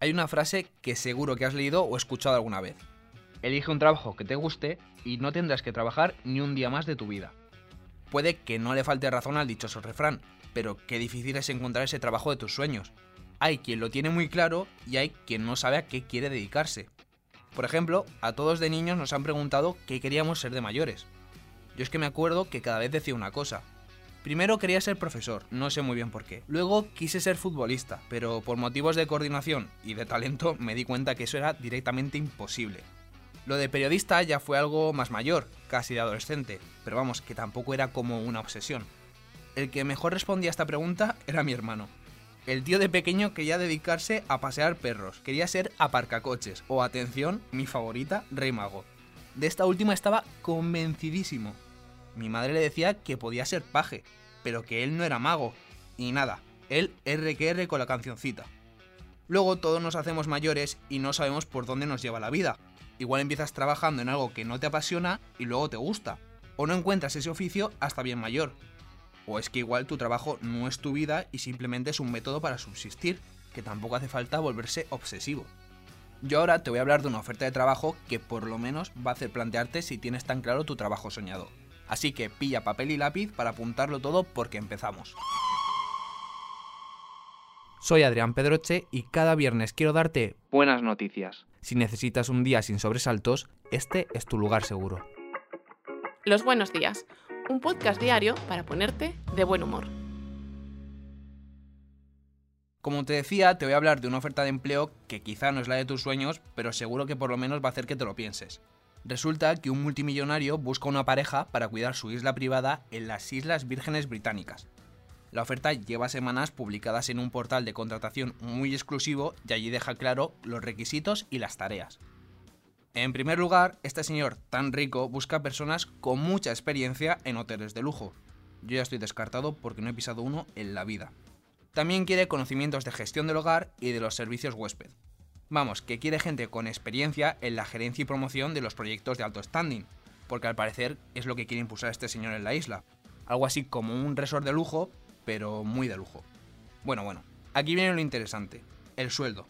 Hay una frase que seguro que has leído o escuchado alguna vez. Elige un trabajo que te guste y no tendrás que trabajar ni un día más de tu vida. Puede que no le falte razón al dichoso refrán, pero qué difícil es encontrar ese trabajo de tus sueños. Hay quien lo tiene muy claro y hay quien no sabe a qué quiere dedicarse. Por ejemplo, a todos de niños nos han preguntado qué queríamos ser de mayores. Yo es que me acuerdo que cada vez decía una cosa. Primero quería ser profesor, no sé muy bien por qué. Luego quise ser futbolista, pero por motivos de coordinación y de talento me di cuenta que eso era directamente imposible. Lo de periodista ya fue algo más mayor, casi de adolescente, pero vamos, que tampoco era como una obsesión. El que mejor respondía a esta pregunta era mi hermano. El tío de pequeño quería dedicarse a pasear perros, quería ser aparcacoches o, atención, mi favorita, rey mago. De esta última estaba convencidísimo. Mi madre le decía que podía ser paje, pero que él no era mago. Y nada, él RQR con la cancioncita. Luego todos nos hacemos mayores y no sabemos por dónde nos lleva la vida. Igual empiezas trabajando en algo que no te apasiona y luego te gusta. O no encuentras ese oficio hasta bien mayor. O es que igual tu trabajo no es tu vida y simplemente es un método para subsistir, que tampoco hace falta volverse obsesivo. Yo ahora te voy a hablar de una oferta de trabajo que por lo menos va a hacer plantearte si tienes tan claro tu trabajo soñado. Así que pilla papel y lápiz para apuntarlo todo porque empezamos. Soy Adrián Pedroche y cada viernes quiero darte buenas noticias. Si necesitas un día sin sobresaltos, este es tu lugar seguro. Los buenos días, un podcast diario para ponerte de buen humor. Como te decía, te voy a hablar de una oferta de empleo que quizá no es la de tus sueños, pero seguro que por lo menos va a hacer que te lo pienses. Resulta que un multimillonario busca una pareja para cuidar su isla privada en las Islas Vírgenes Británicas. La oferta lleva semanas publicadas en un portal de contratación muy exclusivo y allí deja claro los requisitos y las tareas. En primer lugar, este señor tan rico busca personas con mucha experiencia en hoteles de lujo. Yo ya estoy descartado porque no he pisado uno en la vida. También quiere conocimientos de gestión del hogar y de los servicios huésped. Vamos, que quiere gente con experiencia en la gerencia y promoción de los proyectos de alto standing, porque al parecer es lo que quiere impulsar este señor en la isla. Algo así como un resort de lujo, pero muy de lujo. Bueno, bueno, aquí viene lo interesante, el sueldo.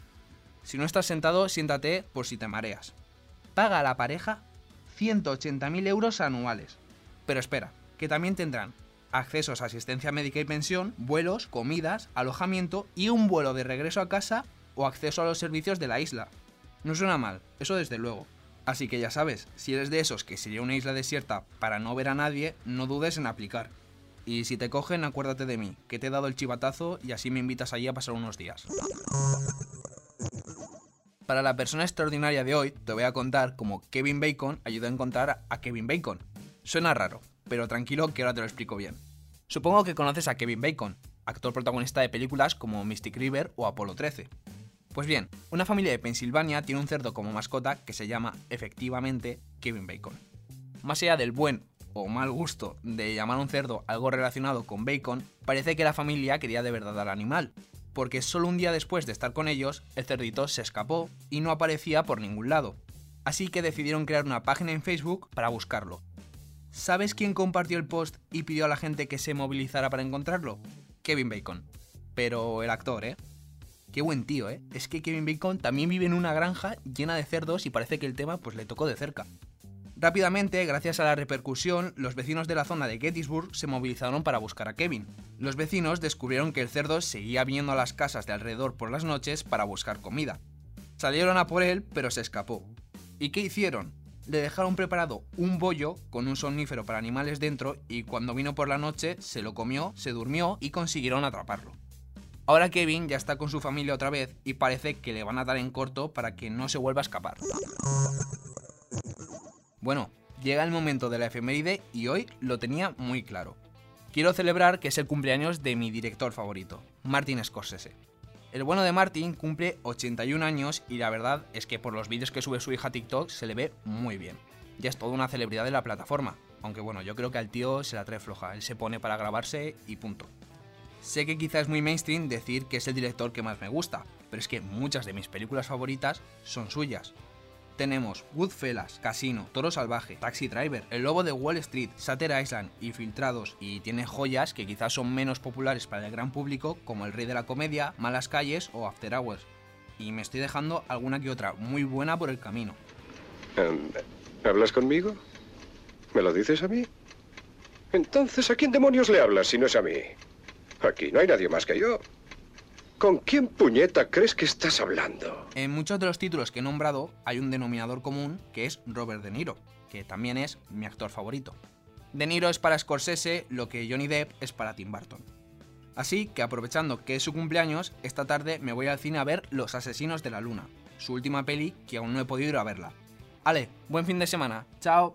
Si no estás sentado, siéntate por si te mareas. Paga a la pareja 180.000 euros anuales. Pero espera, que también tendrán accesos a asistencia médica y pensión, vuelos, comidas, alojamiento y un vuelo de regreso a casa o acceso a los servicios de la isla. No suena mal, eso desde luego. Así que ya sabes, si eres de esos que sería una isla desierta para no ver a nadie, no dudes en aplicar. Y si te cogen, acuérdate de mí, que te he dado el chivatazo y así me invitas allí a pasar unos días. Para la persona extraordinaria de hoy, te voy a contar cómo Kevin Bacon ayudó a encontrar a Kevin Bacon. Suena raro, pero tranquilo que ahora te lo explico bien. Supongo que conoces a Kevin Bacon, actor protagonista de películas como Mystic River o Apolo 13. Pues bien, una familia de Pensilvania tiene un cerdo como mascota que se llama, efectivamente, Kevin Bacon. Más allá del buen o mal gusto de llamar a un cerdo algo relacionado con bacon, parece que la familia quería de verdad al animal, porque solo un día después de estar con ellos, el cerdito se escapó y no aparecía por ningún lado. Así que decidieron crear una página en Facebook para buscarlo. ¿Sabes quién compartió el post y pidió a la gente que se movilizara para encontrarlo? Kevin Bacon. Pero el actor, ¿eh? Qué buen tío, ¿eh? Es que Kevin Bacon también vive en una granja llena de cerdos y parece que el tema pues le tocó de cerca. Rápidamente, gracias a la repercusión, los vecinos de la zona de Gettysburg se movilizaron para buscar a Kevin. Los vecinos descubrieron que el cerdo seguía viniendo a las casas de alrededor por las noches para buscar comida. Salieron a por él, pero se escapó. ¿Y qué hicieron? Le dejaron preparado un bollo con un somnífero para animales dentro y cuando vino por la noche se lo comió, se durmió y consiguieron atraparlo. Ahora Kevin ya está con su familia otra vez y parece que le van a dar en corto para que no se vuelva a escapar. Bueno, llega el momento de la efeméride y hoy lo tenía muy claro. Quiero celebrar que es el cumpleaños de mi director favorito, Martin Scorsese. El bueno de Martin cumple 81 años y la verdad es que por los vídeos que sube su hija a TikTok se le ve muy bien. Ya es toda una celebridad de la plataforma, aunque bueno, yo creo que al tío se la trae floja, él se pone para grabarse y punto. Sé que quizá es muy mainstream decir que es el director que más me gusta, pero es que muchas de mis películas favoritas son suyas. tenemos Goodfellas, Casino, Toro Salvaje, Taxi Driver, El Lobo de Wall Street, Satter Island, Infiltrados y tiene joyas que quizás son menos populares para el gran público como El Rey de la Comedia, Malas Calles o After Hours. Y me estoy dejando alguna que otra muy buena por el camino. Em, ¿Hablas conmigo? ¿Me lo dices a mí? Entonces, ¿a quién demonios le hablas si no es a mí? Aquí no hay nadie más que yo. ¿Con quién puñeta crees que estás hablando? En muchos de los títulos que he nombrado hay un denominador común que es Robert De Niro, que también es mi actor favorito. De Niro es para Scorsese lo que Johnny Depp es para Tim Burton. Así que aprovechando que es su cumpleaños, esta tarde me voy al cine a ver Los Asesinos de la Luna, su última peli que aún no he podido ir a verla. Ale, buen fin de semana. Chao.